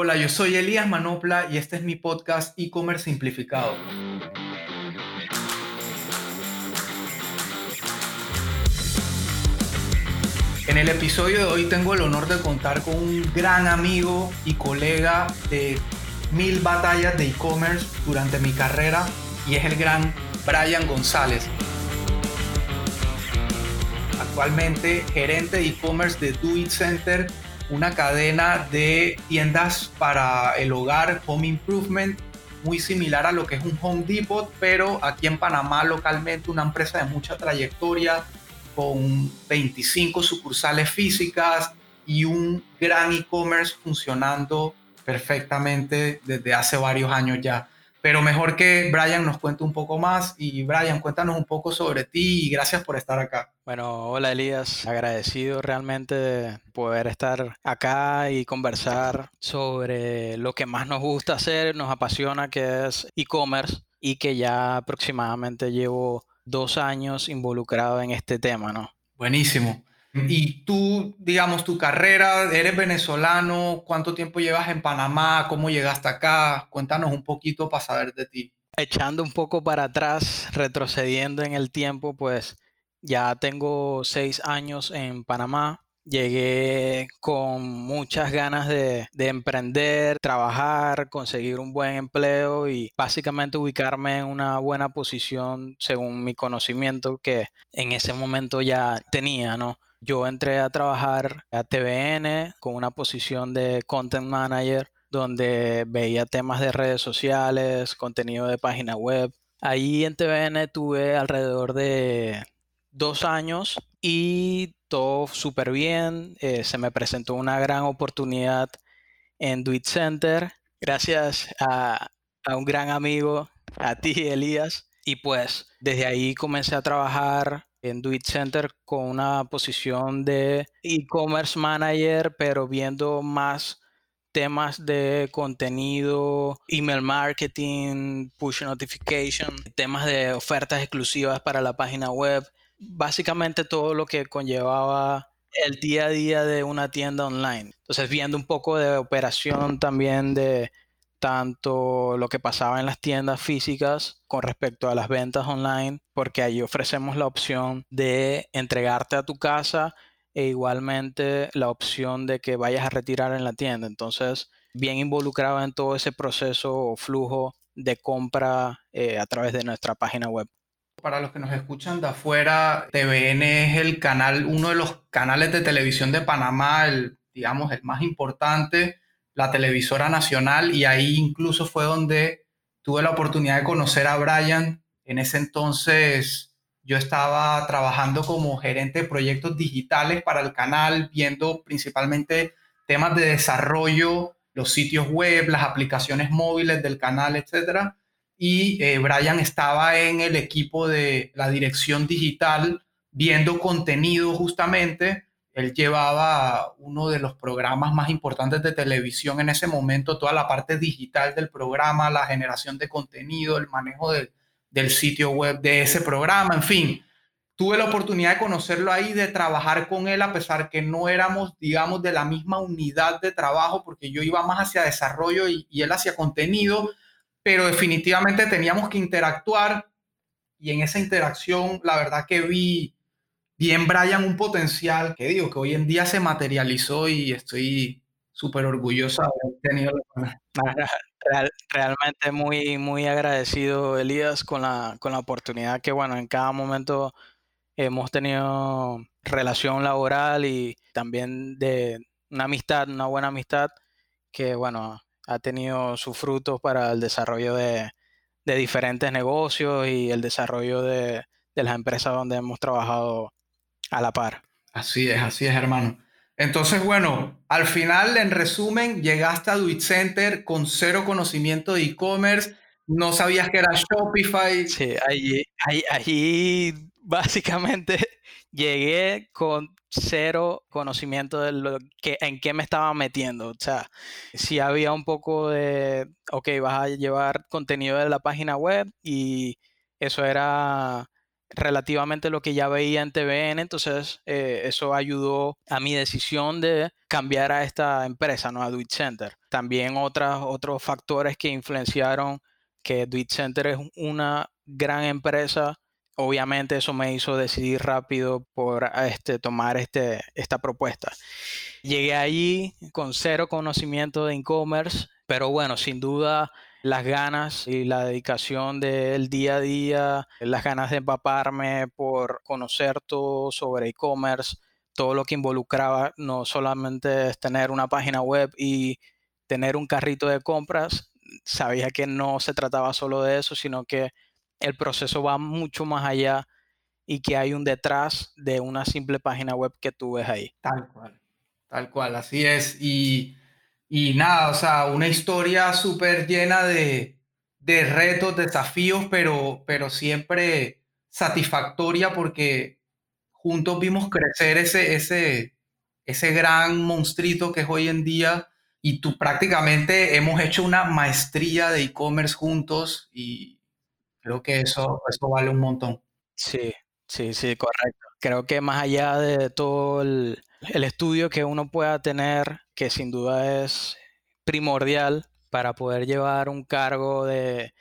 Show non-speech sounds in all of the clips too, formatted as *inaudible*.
Hola, yo soy Elías Manopla y este es mi podcast e-commerce simplificado. En el episodio de hoy tengo el honor de contar con un gran amigo y colega de mil batallas de e-commerce durante mi carrera y es el gran Brian González. Actualmente gerente de e-commerce de Do It Center una cadena de tiendas para el hogar, home improvement, muy similar a lo que es un Home Depot, pero aquí en Panamá localmente una empresa de mucha trayectoria, con 25 sucursales físicas y un gran e-commerce funcionando perfectamente desde hace varios años ya. Pero mejor que Brian nos cuente un poco más y Brian, cuéntanos un poco sobre ti y gracias por estar acá. Bueno, hola Elías, agradecido realmente de poder estar acá y conversar sobre lo que más nos gusta hacer, nos apasiona, que es e-commerce y que ya aproximadamente llevo dos años involucrado en este tema, ¿no? Buenísimo. Y tú, digamos, tu carrera, eres venezolano, ¿cuánto tiempo llevas en Panamá? ¿Cómo llegaste acá? Cuéntanos un poquito para saber de ti. Echando un poco para atrás, retrocediendo en el tiempo, pues ya tengo seis años en Panamá. Llegué con muchas ganas de, de, emprender, trabajar, conseguir un buen empleo y básicamente ubicarme en una buena posición según mi conocimiento que en ese momento ya tenía, ¿no? Yo entré a trabajar a TVN con una posición de content manager donde veía temas de redes sociales, contenido de página web. Ahí en TVN tuve alrededor de dos años y todo súper bien. Eh, se me presentó una gran oportunidad en Duit Center gracias a, a un gran amigo, a ti, Elías. Y pues desde ahí comencé a trabajar en Do Center con una posición de e-commerce manager, pero viendo más temas de contenido, email marketing, push notification, temas de ofertas exclusivas para la página web, básicamente todo lo que conllevaba el día a día de una tienda online. Entonces viendo un poco de operación también de tanto lo que pasaba en las tiendas físicas con respecto a las ventas online, porque ahí ofrecemos la opción de entregarte a tu casa e igualmente la opción de que vayas a retirar en la tienda. Entonces, bien involucrado en todo ese proceso o flujo de compra eh, a través de nuestra página web. Para los que nos escuchan de afuera, TVN es el canal, uno de los canales de televisión de Panamá, el, digamos, el más importante la televisora nacional y ahí incluso fue donde tuve la oportunidad de conocer a Brian. En ese entonces yo estaba trabajando como gerente de proyectos digitales para el canal, viendo principalmente temas de desarrollo, los sitios web, las aplicaciones móviles del canal, etc. Y eh, Brian estaba en el equipo de la dirección digital viendo contenido justamente él llevaba uno de los programas más importantes de televisión en ese momento, toda la parte digital del programa, la generación de contenido, el manejo del sitio web de ese programa, en fin. Tuve la oportunidad de conocerlo ahí, de trabajar con él, a pesar que no éramos, digamos, de la misma unidad de trabajo, porque yo iba más hacia desarrollo y, él hacia contenido, pero definitivamente teníamos que interactuar y en esa interacción, la verdad que vi bien Brian un potencial que digo que hoy en día se materializó y estoy súper orgulloso de haber tenido *laughs* realmente muy, muy agradecido, Elías, con la, con la oportunidad que, bueno, en cada momento hemos tenido relación laboral y también de una amistad, una buena amistad que, bueno, ha tenido sus frutos para el desarrollo de, de diferentes negocios y el desarrollo de, de las empresas donde hemos trabajado a la par. Así es, así es, hermano. Entonces, bueno, al final, en resumen, llegaste a Duit Center con cero conocimiento de e-commerce, no sabías que era Shopify. Sí, allí, allí, básicamente *laughs* llegué con cero conocimiento de lo que, en qué me estaba metiendo. O sea, si había un poco de, ok, vas a llevar contenido de la página web y eso era relativamente lo que ya veía en TVN, entonces eh, eso ayudó a mi decisión de cambiar a esta empresa, ¿no? A Do Center. También otras, otros factores que influenciaron que Do Center es una gran empresa. Obviamente eso me hizo decidir rápido por este, tomar este, esta propuesta. Llegué allí con cero conocimiento de e-commerce, pero bueno, sin duda las ganas y la dedicación del día a día, las ganas de empaparme por conocer todo sobre e-commerce, todo lo que involucraba no solamente tener una página web y tener un carrito de compras, sabía que no se trataba solo de eso, sino que el proceso va mucho más allá y que hay un detrás de una simple página web que tú ves ahí. Tal cual, tal cual, así es. Y y nada, o sea, una historia súper llena de, de, retos, desafíos, pero, pero siempre satisfactoria porque juntos vimos crecer ese, ese, ese gran monstruito que es hoy en día y tú prácticamente hemos hecho una maestría de e-commerce juntos y creo que eso, eso vale un montón. Sí, sí, sí, correcto. Creo que más allá de todo el, el estudio que uno pueda tener, que sin duda es primordial para poder llevar un cargo de,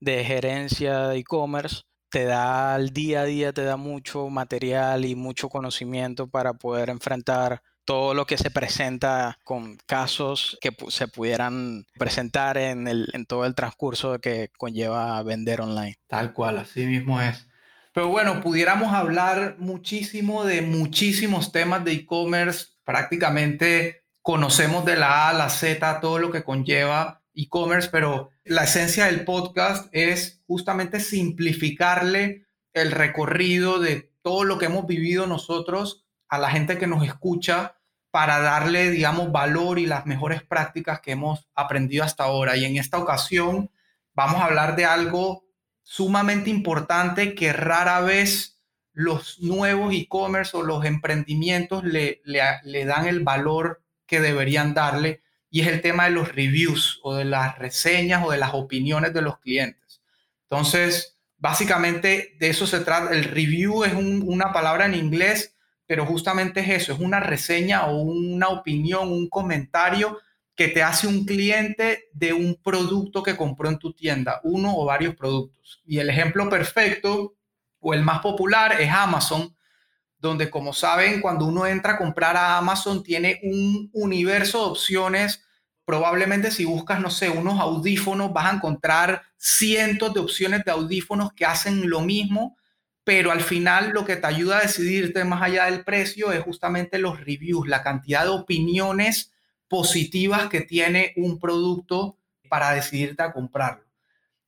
gerencia de e-commerce, te da al día a día, te da mucho material y mucho conocimiento para poder enfrentar todo lo que se presenta con casos que se pudieran presentar en, el, en todo el transcurso que conlleva vender online. Tal cual, así mismo es. Pero bueno, pudiéramos hablar muchísimo de muchísimos temas de e-commerce. Prácticamente conocemos de la A a la Z todo lo que conlleva e-commerce, pero la esencia del podcast es justamente simplificarle el recorrido de todo lo que hemos vivido nosotros a la gente que nos escucha para darle, digamos, valor y las mejores prácticas que hemos aprendido hasta ahora. Y en esta ocasión vamos a hablar de algo sumamente importante que rara vez los nuevos e-commerce o los emprendimientos le, le, dan el valor que deberían darle y es el tema de los reviews o de las reseñas o de las opiniones de los clientes. Entonces, básicamente de eso se trata. El review es una palabra en inglés, pero justamente es eso, es una reseña o una opinión, un comentario que te hace un cliente de un producto que compró en tu tienda, uno o varios productos. Y el ejemplo perfecto o el más popular es Amazon, donde como saben, cuando uno entra a comprar a Amazon tiene un universo de opciones. Probablemente si buscas, no sé, unos audífonos, vas a encontrar cientos de opciones de audífonos que hacen lo mismo, pero al final lo que te ayuda a decidirte más allá del precio es justamente los reviews, la cantidad de opiniones positivas que tiene un producto para decidirte a comprarlo.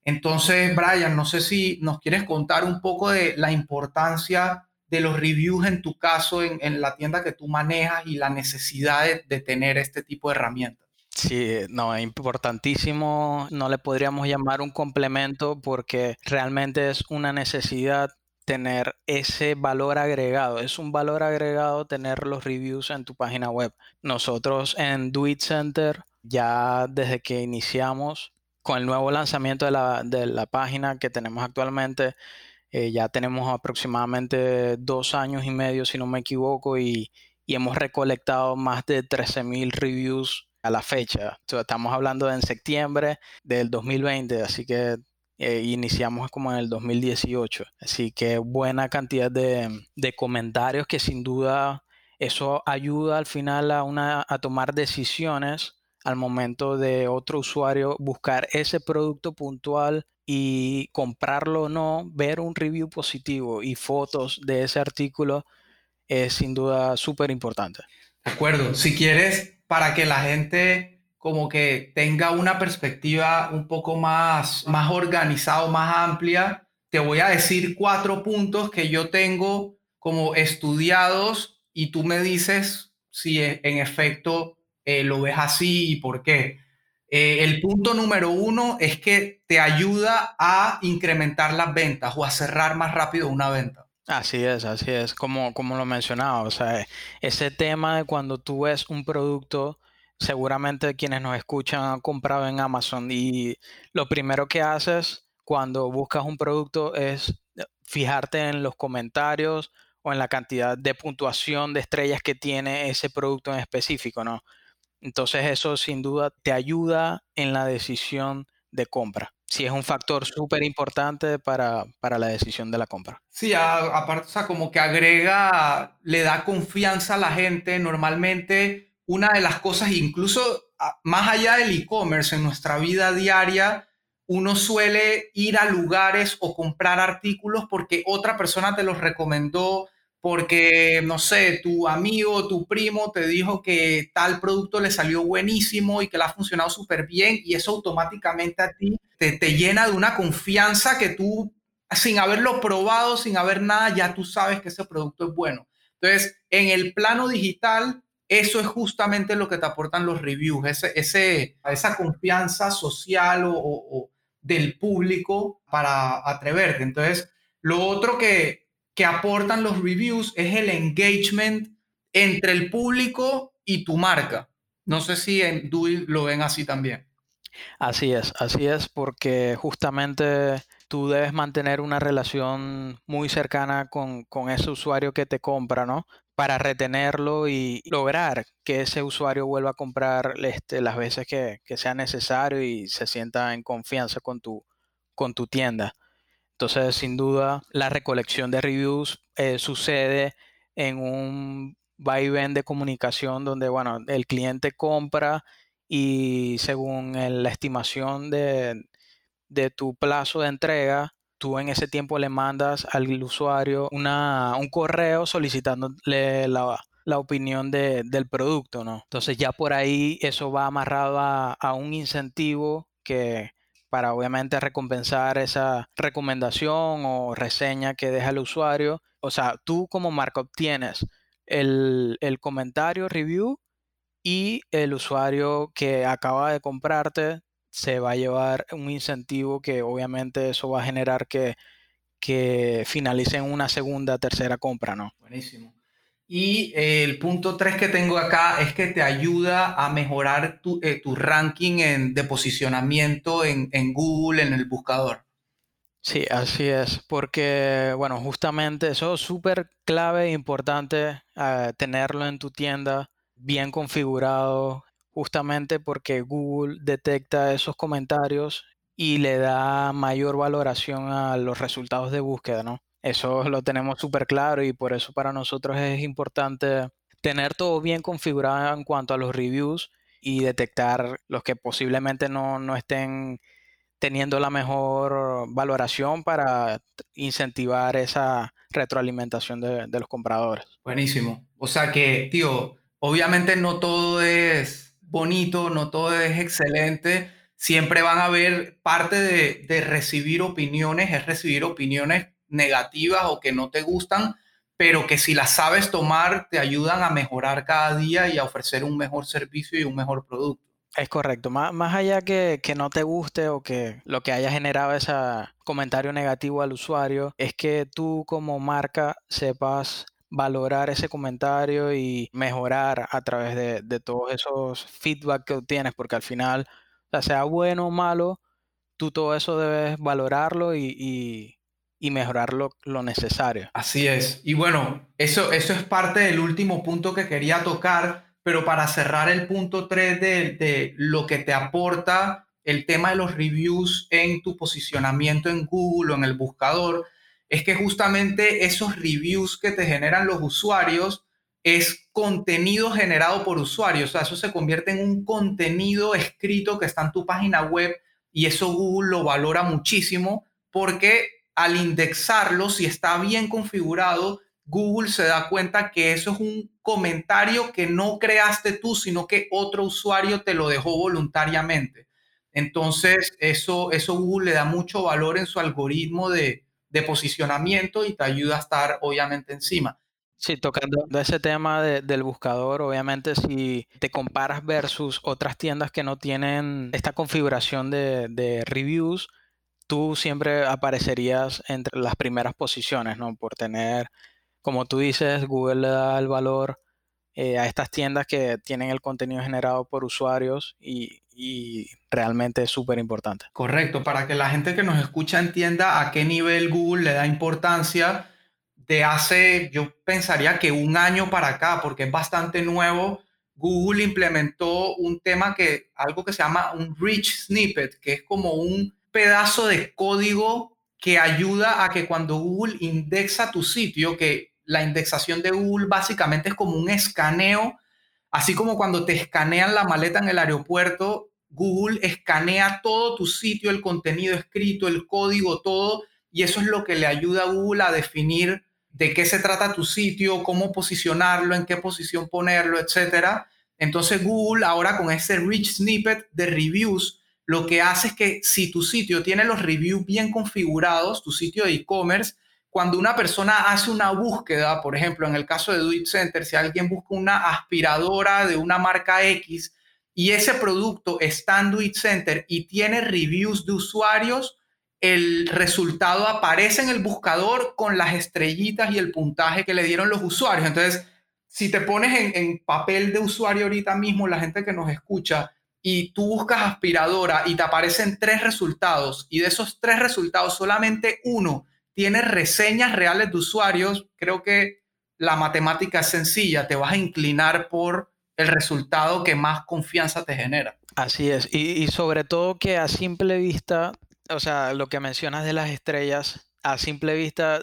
Entonces, Brian, no sé si nos quieres contar un poco de la importancia de los reviews en tu caso en, la tienda que tú manejas y la necesidad de, tener este tipo de herramientas. Sí, no, es importantísimo. No le podríamos llamar un complemento porque realmente es una necesidad tener ese valor agregado. Es un valor agregado tener los reviews en tu página web. Nosotros en Do It Center, ya desde que iniciamos con el nuevo lanzamiento de la, de la página que tenemos actualmente, eh, ya tenemos aproximadamente dos años y medio, si no me equivoco, y, y hemos recolectado más de 13.000 reviews a la fecha. estamos hablando de en septiembre del 2020, así que eh, iniciamos como en el 2018. Así que buena cantidad de, comentarios que sin duda eso ayuda al final a, una, a tomar decisiones al momento de otro usuario buscar ese producto puntual y comprarlo o no, ver un review positivo y fotos de ese artículo es sin duda súper importante. De acuerdo. Si quieres, para que la gente como que tenga una perspectiva un poco más, más organizada, más amplia, te voy a decir cuatro puntos que yo tengo como estudiados y tú me dices si e, en efecto eh, lo ves así y por qué. Eh, el punto número uno es que te ayuda a incrementar las ventas o a cerrar más rápido una venta. Así es, así es, como, como lo mencionaba, o sea, ese tema de cuando tú ves un producto seguramente quienes nos escuchan han comprado en Amazon y lo primero que haces cuando buscas un producto es fijarte en los comentarios o en la cantidad de puntuación de estrellas que tiene ese producto en específico, ¿no? Entonces eso sin duda te ayuda en la decisión de compra. Sí, es un factor súper importante para, la decisión de la compra. Sí, aparte, o sea, como que agrega, le da confianza a la gente. Normalmente, una de las cosas, incluso más allá del e-commerce, en nuestra vida diaria, uno suele ir a lugares o comprar artículos porque otra persona te los recomendó, porque, no sé, tu amigo, tu primo te dijo que tal producto le salió buenísimo y que le ha funcionado súper bien y eso automáticamente a ti te, te, llena de una confianza que tú, sin haberlo probado, sin haber nada, ya tú sabes que ese producto es bueno. Entonces, en el plano digital, eso es justamente lo que te aportan los reviews, ese, ese, esa confianza social o, o del público para atreverte. Entonces, lo otro que, que aportan los reviews es el engagement entre el público y tu marca. No sé si en Dui lo ven así también. Así es, así es, porque justamente tú debes mantener una relación muy cercana con, ese usuario que te compra, ¿no? Para retenerlo y lograr que ese usuario vuelva a comprar este, las veces que, sea necesario y se sienta en confianza con tu, con tu tienda. Entonces, sin duda, la recolección de reviews eh, sucede en un vaivén de comunicación donde, bueno, el cliente compra y según la estimación de, tu plazo de entrega, tú en ese tiempo le mandas al usuario una, un correo solicitándole la, opinión del producto, ¿no? Entonces ya por ahí eso va amarrado a un incentivo que para obviamente recompensar esa recomendación o reseña que deja el usuario. O sea, tú como marca obtienes el, comentario, review y el usuario que acaba de comprarte se va a llevar un incentivo que obviamente eso va a generar que, que finalicen una segunda, tercera compra, ¿no? Buenísimo. Y eh, el punto 3 que tengo acá es que te ayuda a mejorar tu, eh, ranking en, de posicionamiento en, Google, en el buscador. Sí, así es, porque, bueno, justamente eso es súper clave e importante eh, tenerlo en tu tienda bien configurado, justamente porque Google detecta esos comentarios y le da mayor valoración a los resultados de búsqueda, ¿no? Eso lo tenemos súper claro y por eso para nosotros es importante tener todo bien configurado en cuanto a los reviews y detectar los que posiblemente no, estén teniendo la mejor valoración para incentivar esa retroalimentación de, de, los compradores. Buenísimo. O sea que, tío, obviamente no todo es bonito, no todo es excelente. Siempre van a haber parte de, de recibir opiniones, es recibir opiniones negativas o que no te gustan, pero que si las sabes tomar te ayudan a mejorar cada día y a ofrecer un mejor servicio y un mejor producto. Es correcto, más, más allá que, que, no te guste o que lo que haya generado ese comentario negativo al usuario, es que tú como marca sepas valorar ese comentario y mejorar a través de, de todos esos feedback que obtienes, porque al final, sea bueno o malo, tú todo eso debes valorarlo y y mejorar lo, necesario. Así es. Y bueno, eso, eso es parte del último punto que quería tocar, pero para cerrar el punto 3 de, de lo que te aporta el tema de los reviews en tu posicionamiento en Google o en el buscador, es que justamente esos reviews que te generan los usuarios es contenido generado por usuarios. O sea, eso se convierte en un contenido escrito que está en tu página web y eso Google lo valora muchísimo porque al indexarlo, si está bien configurado, Google se da cuenta que eso es un comentario que no creaste tú, sino que otro usuario te lo dejó voluntariamente. Entonces, eso, eso Google le da mucho valor en su algoritmo de, posicionamiento y te ayuda a estar obviamente encima. Sí, tocando ese tema del buscador, obviamente si te comparas versus otras tiendas que no tienen esta configuración de, de reviews, tú siempre aparecerías entre las primeras posiciones, ¿no? Por tener, como tú dices, Google le da el valor eh, a estas tiendas que tienen el contenido generado por usuarios y, y realmente es súper importante. Correcto, para que la gente que nos escucha entienda a qué nivel Google le da importancia de hace, yo pensaría que un año para acá, porque es bastante nuevo, Google implementó un tema que, algo que se llama un rich snippet, que es como un pedazo de código que ayuda a que cuando Google indexa tu sitio, que la indexación de Google básicamente es como un escaneo, así como cuando te escanean la maleta en el aeropuerto, Google escanea todo tu sitio, el contenido escrito, el código, todo, y eso es lo que le ayuda a Google a definir de qué se trata tu sitio, cómo posicionarlo, en qué posición ponerlo, etc. Entonces Google ahora con ese rich snippet de reviews, lo que hace es que si tu sitio tiene los reviews bien configurados, tu sitio de e-commerce, cuando una persona hace una búsqueda, por ejemplo, en el caso de Do Center, si alguien busca una aspiradora de una marca X y ese producto está en Do Center y tiene reviews de usuarios, el resultado aparece en el buscador con las estrellitas y el puntaje que le dieron los usuarios. Entonces, si te pones en, papel de usuario ahorita mismo, la gente que nos escucha, y tú buscas aspiradora y te aparecen tres resultados, y de esos tres resultados solamente uno tiene reseñas reales de usuarios, creo que la matemática es sencilla, te vas a inclinar por el resultado que más confianza te genera. Así es, y sobre todo que a simple vista o sea, lo que mencionas de las estrellas, a simple vista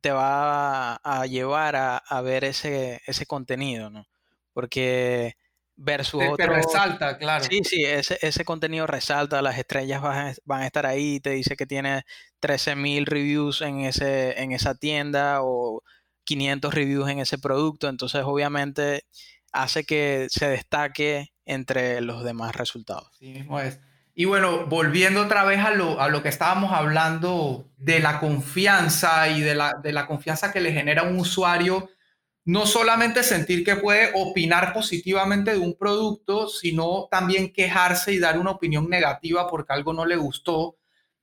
te va a, llevar a, ver ese, ese contenido, ¿no? Porque versus te, otro... resalta, claro. Sí, sí, ese, ese contenido resalta, las estrellas van a, van a estar ahí, te dice que tiene 13.000 reviews en, ese, en esa tienda o 500 reviews en ese producto, entonces obviamente hace que se destaque entre los demás resultados. Sí mismo es. Y bueno, volviendo otra vez a lo, a lo que estábamos hablando de la confianza y de la, de la confianza que le genera un usuario, no solamente sentir que puede opinar positivamente de un producto, sino también quejarse y dar una opinión negativa porque algo no le gustó.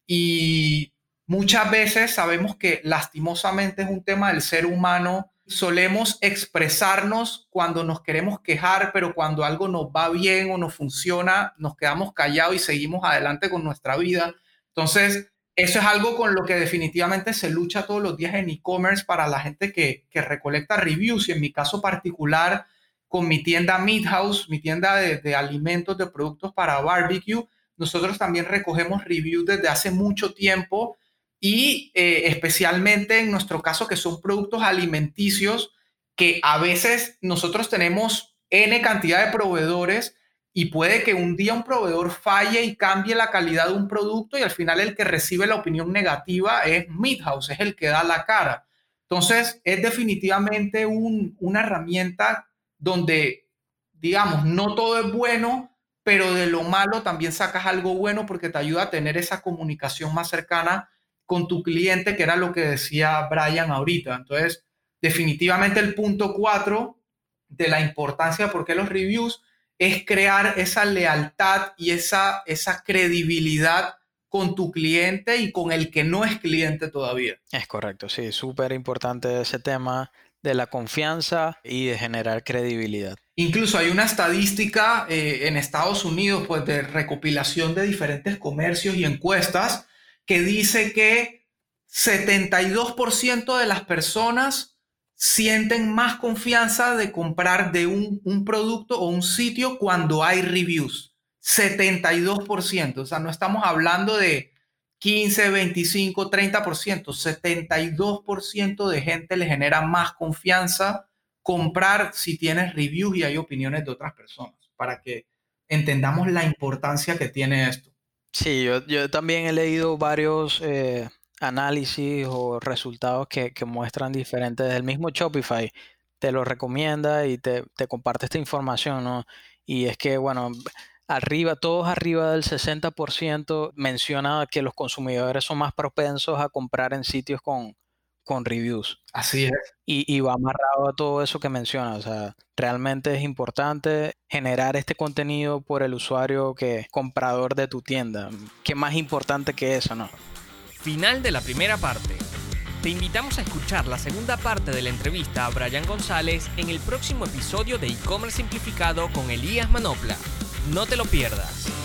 Y muchas veces sabemos que lastimosamente es un tema del ser humano solemos expresarnos cuando nos queremos quejar, pero cuando algo nos va bien o nos funciona, nos quedamos callados y seguimos adelante con nuestra vida. Entonces, eso es algo con lo que definitivamente se lucha todos los días en e-commerce para la gente que, recolecta reviews y en mi caso particular con mi tienda Meat House, mi tienda de, de alimentos, de productos para barbecue, nosotros también recogemos reviews desde hace mucho tiempo y eh, especialmente en nuestro caso que son productos alimenticios que a veces nosotros tenemos N cantidad de proveedores y puede que un día un proveedor falle y cambie la calidad de un producto y al final el que recibe la opinión negativa es Midhouse, es el que da la cara. Entonces es definitivamente una herramienta donde, digamos, no todo es bueno, pero de lo malo también sacas algo bueno porque te ayuda a tener esa comunicación más cercana con tu cliente, que era lo que decía Brian ahorita. Entonces, definitivamente el punto cuatro de la importancia de por qué los reviews es crear esa lealtad y esa, esa credibilidad con tu cliente y con el que no es cliente todavía. Es correcto, sí, súper importante ese tema de la confianza y de generar credibilidad. Incluso hay una estadística eh, en Estados Unidos, pues de recopilación de diferentes comercios y encuestas, que dice que 72% de las personas sienten más confianza de comprar de un, producto o un sitio cuando hay reviews. 72%. O sea, no estamos hablando de 15, 25, 30%. 72% de gente le genera más confianza comprar si tienes reviews y hay opiniones de otras personas, para que entendamos la importancia que tiene esto. Sí, yo, también he leído varios eh, análisis o resultados que, muestran diferentes del mismo Shopify. Te lo recomienda y te, comparte esta información, ¿no? Y es que, bueno, arriba, todos arriba del 60% menciona que los consumidores son más propensos a comprar en sitios con, con reviews. Así es. Y, va amarrado a todo eso que menciona. O sea, realmente es importante generar este contenido por el usuario que comprador de tu tienda. ¿Qué más importante que eso, no? Final de la primera parte. Te invitamos a escuchar la segunda parte de la entrevista a Brian González en el próximo episodio de e-commerce simplificado con Elías Manopla. No te lo pierdas.